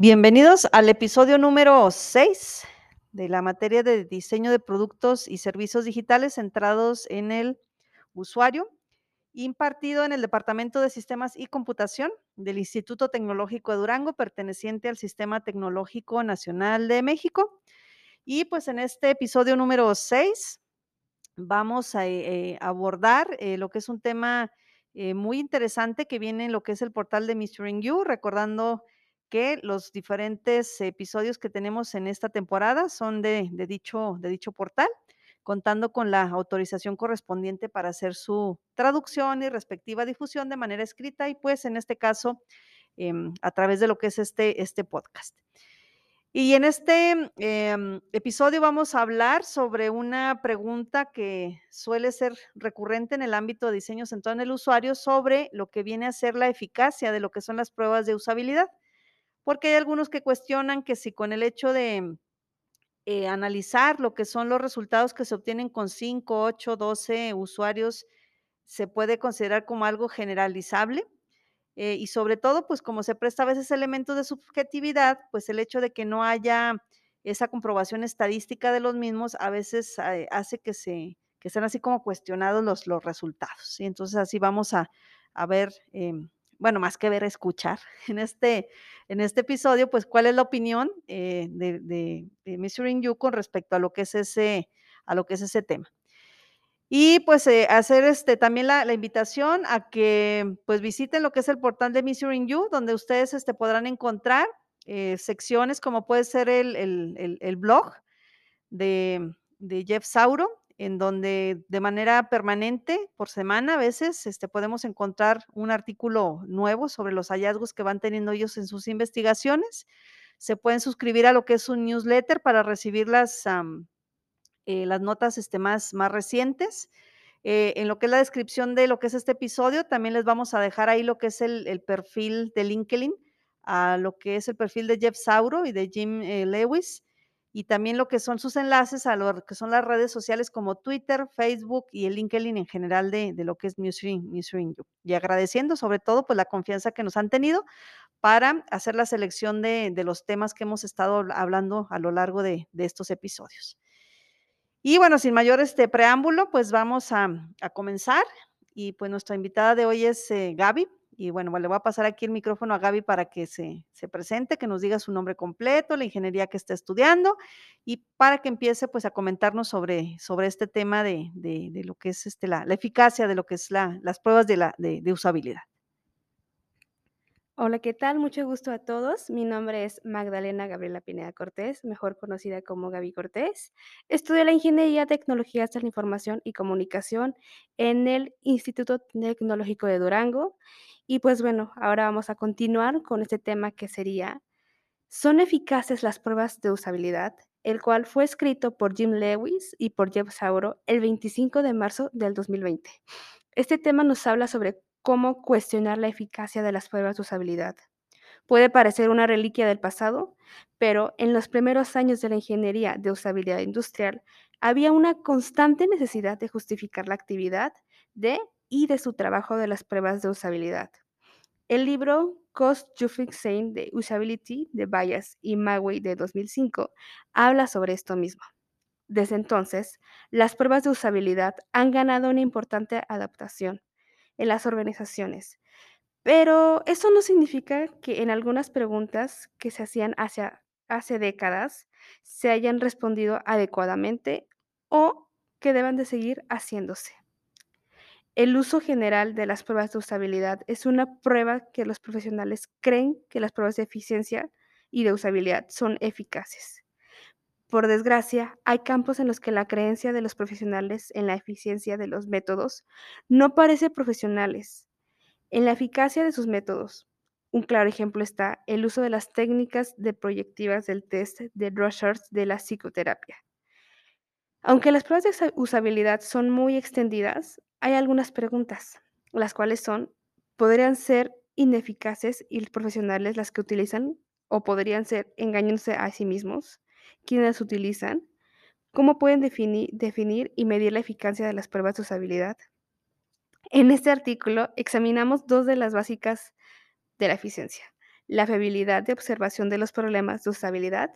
Bienvenidos al episodio número 6 de la materia de diseño de productos y servicios digitales centrados en el usuario, impartido en el Departamento de Sistemas y Computación del Instituto Tecnológico de Durango, perteneciente al Sistema Tecnológico Nacional de México. Y pues en este episodio número 6 vamos a eh, abordar eh, lo que es un tema eh, muy interesante que viene en lo que es el portal de Mr. You, recordando que los diferentes episodios que tenemos en esta temporada son de, dicho, de dicho portal, contando con la autorización correspondiente para hacer su traducción y respectiva difusión de manera escrita y pues en este caso eh, a través de lo que es este, este podcast. Y en este eh, episodio vamos a hablar sobre una pregunta que suele ser recurrente en el ámbito de diseño centrado en el usuario sobre lo que viene a ser la eficacia de lo que son las pruebas de usabilidad porque hay algunos que cuestionan que si con el hecho de eh, analizar lo que son los resultados que se obtienen con 5, 8, 12 usuarios, se puede considerar como algo generalizable. Eh, y sobre todo, pues como se presta a veces elementos de subjetividad, pues el hecho de que no haya esa comprobación estadística de los mismos a veces eh, hace que se que sean así como cuestionados los, los resultados. Y entonces así vamos a, a ver eh, bueno, más que ver, escuchar en este, en este episodio, pues cuál es la opinión eh, de, de, de Measuring You con respecto a lo que es ese, a lo que es ese tema. Y pues eh, hacer este, también la, invitación a que pues visiten lo que es el portal de Measuring You, donde ustedes este, podrán encontrar eh, secciones como puede ser el, el, el, blog de Jeff Sauro, en donde de manera permanente, por semana a veces, este, podemos encontrar un artículo nuevo sobre los hallazgos que van teniendo ellos en sus investigaciones. Se pueden suscribir a lo que es un newsletter para recibir las, um, las notas este, más, más recientes. Eh, en lo que es la descripción de lo que es este episodio, también les vamos a dejar ahí lo que es el, el perfil de LinkedIn, a lo que es el perfil de Jeff Sauro y de Jim eh, Lewis y también lo que son sus enlaces a lo que son las redes sociales como Twitter, Facebook y el LinkedIn en general de, de lo que es Newsring, Newsring Y agradeciendo sobre todo pues la confianza que nos han tenido para hacer la selección de, de los temas que hemos estado hablando a lo largo de, de, estos episodios. Y bueno, sin mayor este preámbulo, pues vamos a, a comenzar. Y pues nuestra invitada de hoy es eh, Gaby. Y bueno, le voy a pasar aquí el micrófono a Gaby para que se, se, presente, que nos diga su nombre completo, la ingeniería que está estudiando y para que empiece pues a comentarnos sobre, sobre este tema de, de, lo que es este, la, la, eficacia de lo que es la, las pruebas de, la, de usabilidad. Hola, ¿qué tal? Mucho gusto a todos. Mi nombre es Magdalena Gabriela Pineda Cortés, mejor conocida como Gaby Cortés. Estudio la Ingeniería Tecnologías de la Información y Comunicación en el Instituto Tecnológico de Durango. Y pues bueno, ahora vamos a continuar con este tema que sería, ¿son eficaces las pruebas de usabilidad? El cual fue escrito por Jim Lewis y por Jeff Sauro el 25 de marzo del 2020. Este tema nos habla sobre cómo cuestionar la eficacia de las pruebas de usabilidad. Puede parecer una reliquia del pasado, pero en los primeros años de la ingeniería de usabilidad industrial había una constante necesidad de justificar la actividad de y de su trabajo de las pruebas de usabilidad. El libro Cost Justifying de Usability de Bias y Magway de 2005 habla sobre esto mismo. Desde entonces, las pruebas de usabilidad han ganado una importante adaptación en las organizaciones. Pero eso no significa que en algunas preguntas que se hacían hacia, hace décadas se hayan respondido adecuadamente o que deban de seguir haciéndose. El uso general de las pruebas de usabilidad es una prueba que los profesionales creen que las pruebas de eficiencia y de usabilidad son eficaces. Por desgracia, hay campos en los que la creencia de los profesionales en la eficiencia de los métodos no parece profesionales en la eficacia de sus métodos. Un claro ejemplo está el uso de las técnicas de proyectivas del test de Rorschach de la psicoterapia. Aunque las pruebas de usabilidad son muy extendidas, hay algunas preguntas, las cuales son, ¿podrían ser ineficaces y profesionales las que utilizan o podrían ser engañándose a sí mismos? ¿Quiénes las utilizan? ¿Cómo pueden definir, definir y medir la eficacia de las pruebas de usabilidad? En este artículo examinamos dos de las básicas de la eficiencia, la fiabilidad de observación de los problemas de usabilidad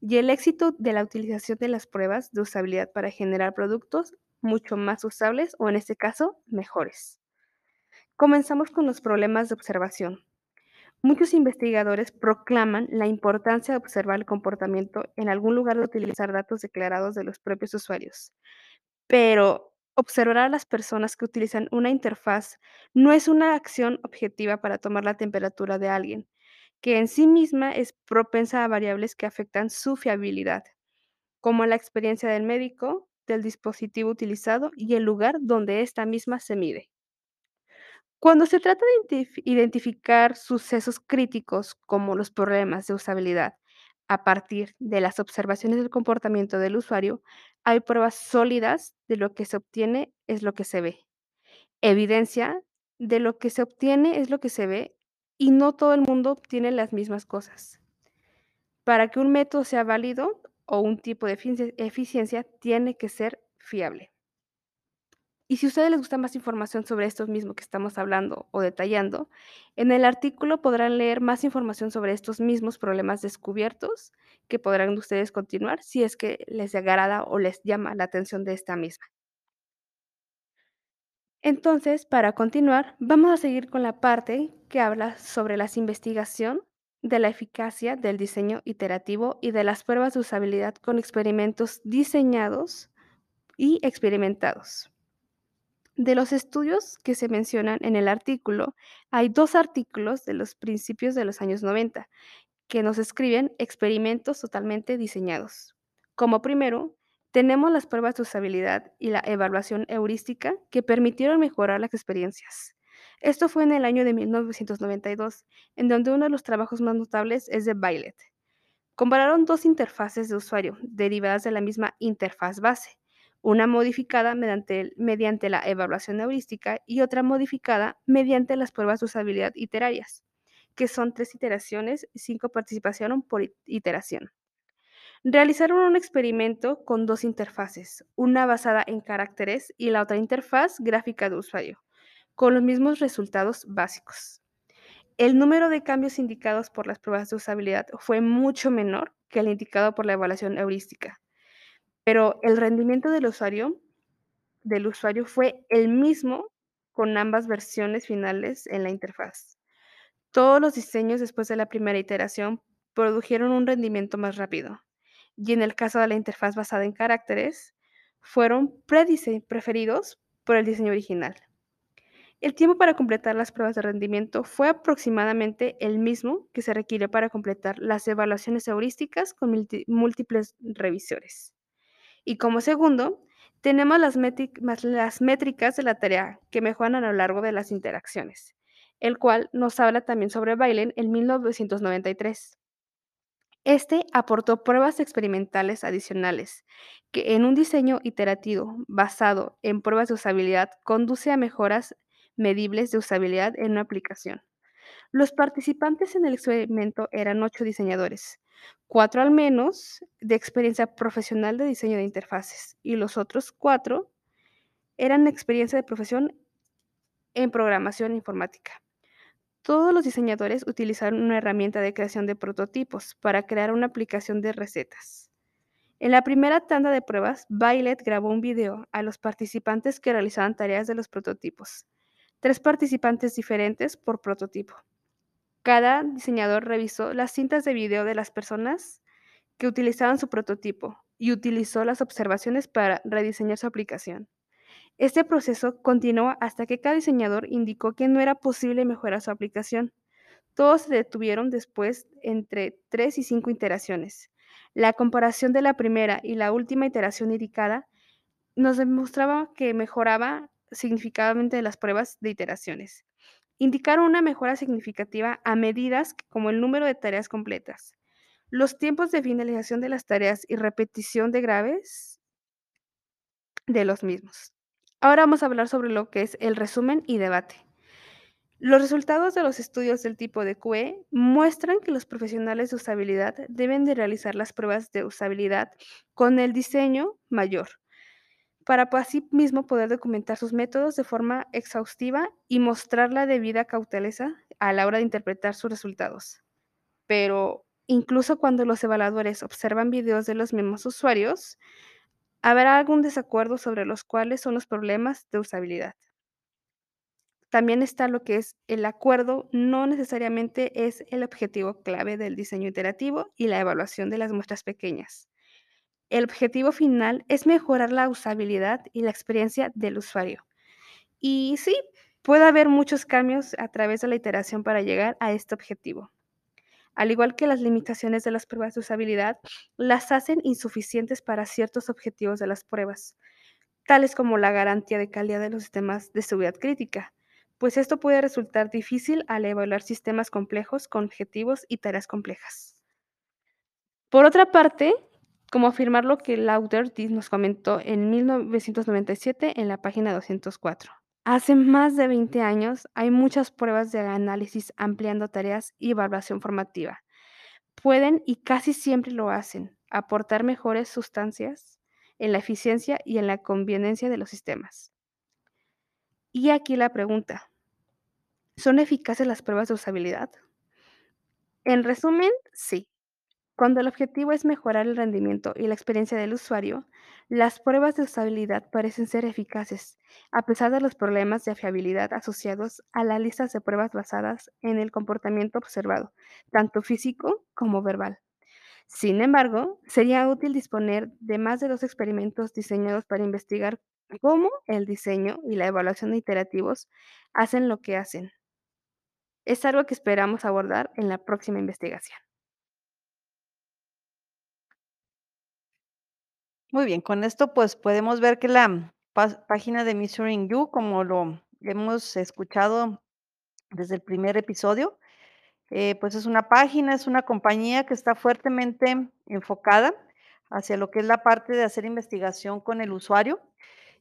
y el éxito de la utilización de las pruebas de usabilidad para generar productos mucho más usables o en este caso mejores. Comenzamos con los problemas de observación. Muchos investigadores proclaman la importancia de observar el comportamiento en algún lugar de utilizar datos declarados de los propios usuarios. Pero observar a las personas que utilizan una interfaz no es una acción objetiva para tomar la temperatura de alguien, que en sí misma es propensa a variables que afectan su fiabilidad, como la experiencia del médico, del dispositivo utilizado y el lugar donde esta misma se mide. Cuando se trata de identificar sucesos críticos como los problemas de usabilidad a partir de las observaciones del comportamiento del usuario, hay pruebas sólidas de lo que se obtiene es lo que se ve. Evidencia de lo que se obtiene es lo que se ve y no todo el mundo obtiene las mismas cosas. Para que un método sea válido o un tipo de eficiencia tiene que ser fiable. Y si a ustedes les gusta más información sobre estos mismos que estamos hablando o detallando, en el artículo podrán leer más información sobre estos mismos problemas descubiertos que podrán ustedes continuar si es que les agrada o les llama la atención de esta misma. Entonces, para continuar, vamos a seguir con la parte que habla sobre la investigación de la eficacia del diseño iterativo y de las pruebas de usabilidad con experimentos diseñados y experimentados. De los estudios que se mencionan en el artículo, hay dos artículos de los principios de los años 90 que nos escriben experimentos totalmente diseñados. Como primero, tenemos las pruebas de usabilidad y la evaluación heurística que permitieron mejorar las experiencias. Esto fue en el año de 1992, en donde uno de los trabajos más notables es de Violet. Compararon dos interfaces de usuario derivadas de la misma interfaz base una modificada mediante, mediante la evaluación heurística y otra modificada mediante las pruebas de usabilidad iterarias, que son tres iteraciones y cinco participación por iteración. Realizaron un experimento con dos interfaces, una basada en caracteres y la otra interfaz gráfica de usuario, con los mismos resultados básicos. El número de cambios indicados por las pruebas de usabilidad fue mucho menor que el indicado por la evaluación heurística, pero el rendimiento del usuario del usuario fue el mismo con ambas versiones finales en la interfaz. Todos los diseños después de la primera iteración produjeron un rendimiento más rápido, y en el caso de la interfaz basada en caracteres, fueron preferidos por el diseño original. El tiempo para completar las pruebas de rendimiento fue aproximadamente el mismo que se requiere para completar las evaluaciones heurísticas con múltiples revisores. Y como segundo, tenemos las, métricas de la tarea que mejoran a lo largo de las interacciones, el cual nos habla también sobre Bailen en 1993. Este aportó pruebas experimentales adicionales que en un diseño iterativo basado en pruebas de usabilidad conduce a mejoras medibles de usabilidad en una aplicación. Los participantes en el experimento eran ocho diseñadores, cuatro al menos de experiencia profesional de diseño de interfaces y los otros cuatro eran experiencia de profesión en programación informática. Todos los diseñadores utilizaron una herramienta de creación de prototipos para crear una aplicación de recetas. En la primera tanda de pruebas, Violet grabó un video a los participantes que realizaban tareas de los prototipos. Tres participantes diferentes por prototipo. Cada diseñador revisó las cintas de video de las personas que utilizaban su prototipo y utilizó las observaciones para rediseñar su aplicación. Este proceso continuó hasta que cada diseñador indicó que no era posible mejorar su aplicación. Todos se detuvieron después entre 3 y 5 iteraciones. La comparación de la primera y la última iteración indicada nos demostraba que mejoraba significativamente las pruebas de iteraciones indicaron una mejora significativa a medidas como el número de tareas completas, los tiempos de finalización de las tareas y repetición de graves de los mismos. Ahora vamos a hablar sobre lo que es el resumen y debate. Los resultados de los estudios del tipo de QE muestran que los profesionales de usabilidad deben de realizar las pruebas de usabilidad con el diseño mayor, para así mismo poder documentar sus métodos de forma exhaustiva y mostrar la debida cauteleza a la hora de interpretar sus resultados. pero incluso cuando los evaluadores observan videos de los mismos usuarios, habrá algún desacuerdo sobre los cuales son los problemas de usabilidad. También está lo que es el acuerdo, no necesariamente es el objetivo clave del diseño iterativo y la evaluación de las muestras pequeñas. El objetivo final es mejorar la usabilidad y la experiencia del usuario. Y sí, puede haber muchos cambios a través de la iteración para llegar a este objetivo. Al igual que las limitaciones de las pruebas de usabilidad, las hacen insuficientes para ciertos objetivos de las pruebas, tales como la garantía de calidad de los sistemas de seguridad crítica, pues esto puede resultar difícil al evaluar sistemas complejos con objetivos y tareas complejas. Por otra parte, como afirmar lo que Lauder nos comentó en 1997 en la página 204. Hace más de 20 años hay muchas pruebas de análisis ampliando tareas y evaluación formativa. Pueden y casi siempre lo hacen, aportar mejores sustancias en la eficiencia y en la conveniencia de los sistemas. Y aquí la pregunta, ¿son eficaces las pruebas de usabilidad? En resumen, sí. Cuando el objetivo es mejorar el rendimiento y la experiencia del usuario, las pruebas de usabilidad parecen ser eficaces, a pesar de los problemas de fiabilidad asociados a las listas de pruebas basadas en el comportamiento observado, tanto físico como verbal. Sin embargo, sería útil disponer de más de dos experimentos diseñados para investigar cómo el diseño y la evaluación de iterativos hacen lo que hacen. Es algo que esperamos abordar en la próxima investigación. Muy bien, con esto pues podemos ver que la página de Measuring You, como lo hemos escuchado desde el primer episodio, eh, pues es una página, es una compañía que está fuertemente enfocada hacia lo que es la parte de hacer investigación con el usuario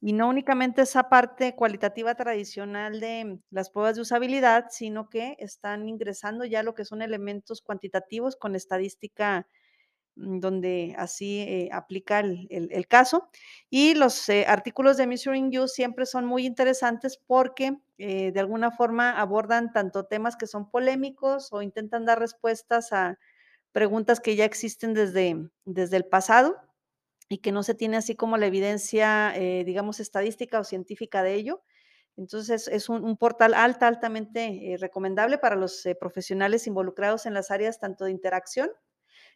y no únicamente esa parte cualitativa tradicional de las pruebas de usabilidad, sino que están ingresando ya lo que son elementos cuantitativos con estadística donde así eh, aplica el, caso. Y los eh, artículos de Measuring You siempre son muy interesantes porque eh, de alguna forma abordan tanto temas que son polémicos o intentan dar respuestas a preguntas que ya existen desde, desde el pasado y que no se tiene así como la evidencia, digamos, estadística o científica de ello. Entonces, es un, portal alta, altamente recomendable para los profesionales involucrados en las áreas tanto de interacción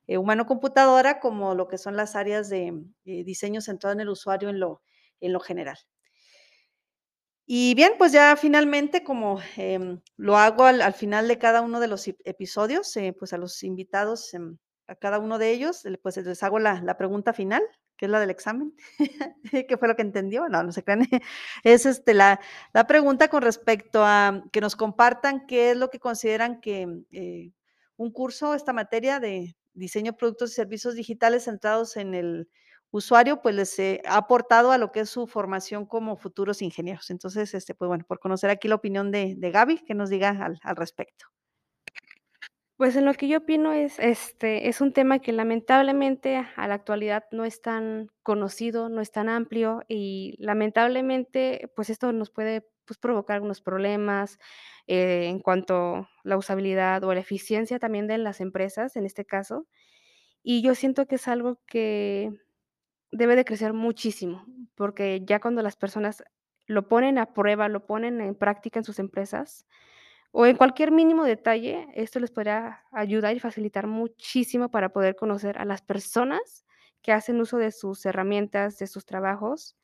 humano-computadora como lo que son las áreas de diseño centrado en el usuario en lo, en lo general. Y bien, pues ya finalmente, como em, lo hago al, final de cada uno de los episodios, pues a los invitados, em, a cada uno de ellos, pues les hago la, la pregunta final que es la del examen, ¿qué fue lo que entendió? No, no se crean. Es este, la, la, pregunta con respecto a que nos compartan qué es lo que consideran que eh, un curso, esta materia de diseño de productos y servicios digitales centrados en el usuario, pues les ha aportado a lo que es su formación como futuros ingenieros. Entonces, este, pues bueno, por conocer aquí la opinión de, de Gaby, que nos diga al, al respecto. Pues, en lo que yo opino es, este, es un tema que lamentablemente a la actualidad no es tan conocido, no es tan amplio y lamentablemente, pues, esto nos puede, pues, provocar algunos problemas, eh, en cuanto la usabilidad o la eficiencia también de las empresas, en este caso. Y yo siento que es algo que debe de crecer muchísimo, porque ya cuando las personas lo ponen a prueba, lo ponen en práctica en sus empresas, o en cualquier mínimo detalle, esto les podría ayudar y facilitar muchísimo para poder conocer a las personas que hacen uso de sus herramientas, de sus trabajos,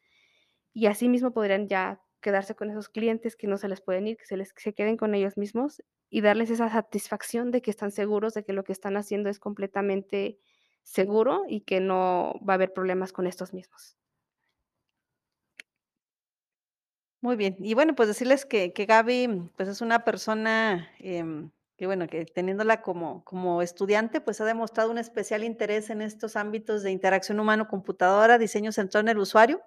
y asimismo podrían ya quedarse con esos clientes que no se les pueden ir, que se les se queden con ellos mismos y darles esa satisfacción de que están seguros de que lo que están haciendo es completamente seguro y que no va a haber problemas con estos mismos. Muy bien. Y bueno, pues decirles que, que Gaby, pues es una persona em, que bueno, que teniéndola como, como estudiante, pues ha demostrado un especial interés en estos ámbitos de interacción humano-computadora, diseño centrado en el usuario.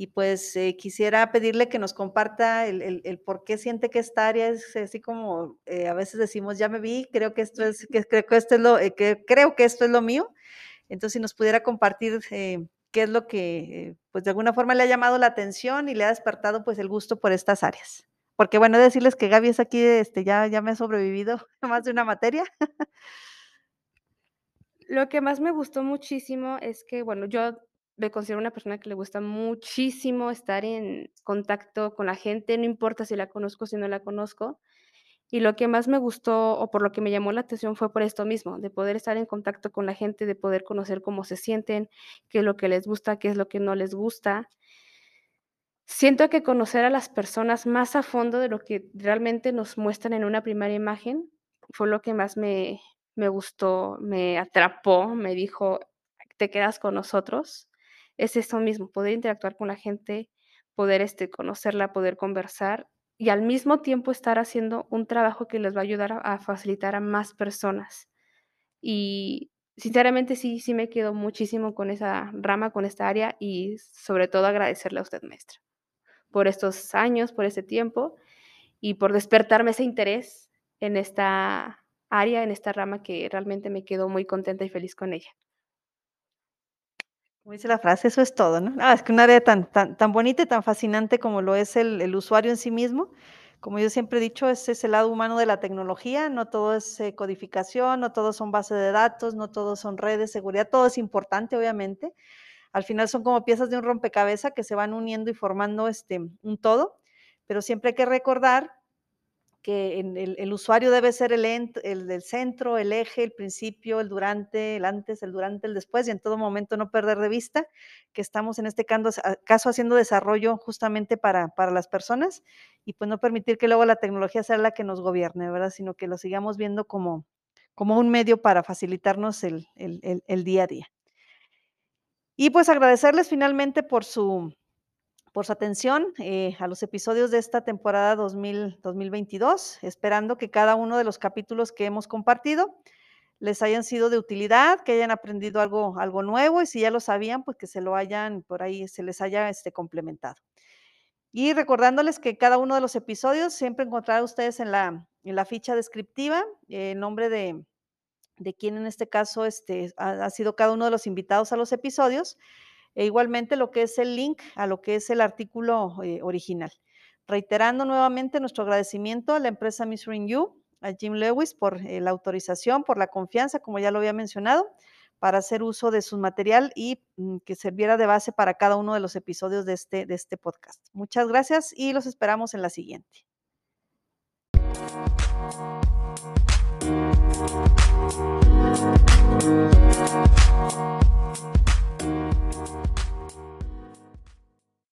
Y pues eh, quisiera pedirle que nos comparta el, el, por qué siente que esta área es así como eh, a veces decimos, ya me vi, creo que esto es, que creo que esto es lo, eh, que creo que esto es lo mío. Entonces, si nos pudiera compartir qué es lo que, pues de alguna forma le ha llamado la atención y le ha despertado pues el gusto por estas áreas. porque bueno, decirles que Gaby es aquí, este, ya, ya me ha sobrevivido más de una materia. Lo que más me gustó muchísimo es que, bueno, yo me considero una persona que le gusta muchísimo estar en contacto con la gente, no importa si la conozco o si no la conozco. Y lo que más me gustó, o por lo que me llamó la atención, fue por esto mismo, de poder estar en contacto con la gente, de poder conocer cómo se sienten, qué es lo que les gusta, qué es lo que no les gusta. Siento que conocer a las personas más a fondo de lo que realmente nos muestran en una primera imagen fue lo que más me, me gustó, me atrapó, me dijo: "Te quedas con nosotros". Es eso mismo, poder interactuar con la gente, poder, este, conocerla, poder conversar y al mismo tiempo estar haciendo un trabajo que les va a ayudar a facilitar a más personas. Y sinceramente sí, sí me quedo muchísimo con esa rama, con esta área y sobre todo agradecerle a usted, maestra, por estos años, por ese tiempo y por despertarme ese interés en esta área, en esta rama que realmente me quedo muy contenta y feliz con ella. Como dice la frase, eso es todo, ¿no? Ah, es que un área tan tan tan bonita y tan fascinante como lo es el el usuario en sí mismo. Como yo siempre he dicho, ese es el lado humano de la tecnología, no todo es, eh, codificación, no todo son bases de datos, no todo son redes, seguridad, todo es importante, obviamente. Al final son como piezas de un rompecabezas que se van uniendo y formando, este, un todo, pero siempre hay que recordar que el el usuario debe ser el el del centro, el eje, el principio, el durante, el antes, el durante, el después, y en todo momento no perder de vista que estamos en este ah, caso haciendo desarrollo justamente para para las personas y, pues, no permitir que luego la tecnología sea la que nos gobierne, ¿verdad? Sino que lo sigamos viendo como como un medio para facilitarnos el el el día a día. Y, pues, agradecerles finalmente por su por su atención, eh, a los episodios de esta temporada 2000 2022, esperando que cada uno de los capítulos que hemos compartido les hayan sido de utilidad, que hayan aprendido algo nuevo, y si ya lo sabían, pues, que se lo hayan por ahí se les haya, este, complementado. Y recordándoles que cada uno de los episodios siempre encontrarán ustedes en la ficha descriptiva el nombre de de quién en este caso, este, ha sido cada uno de los invitados a los episodios, e igualmente lo que es el link a lo que es el artículo, eh, original. Reiterando nuevamente nuestro agradecimiento a la empresa Measuring You, a Jim Lewis por, eh, la autorización, por la confianza, como ya lo había mencionado, para hacer uso de su material y, mm, que sirviera de base para cada uno de los episodios de este de este podcast. Muchas gracias y los esperamos en la siguiente. you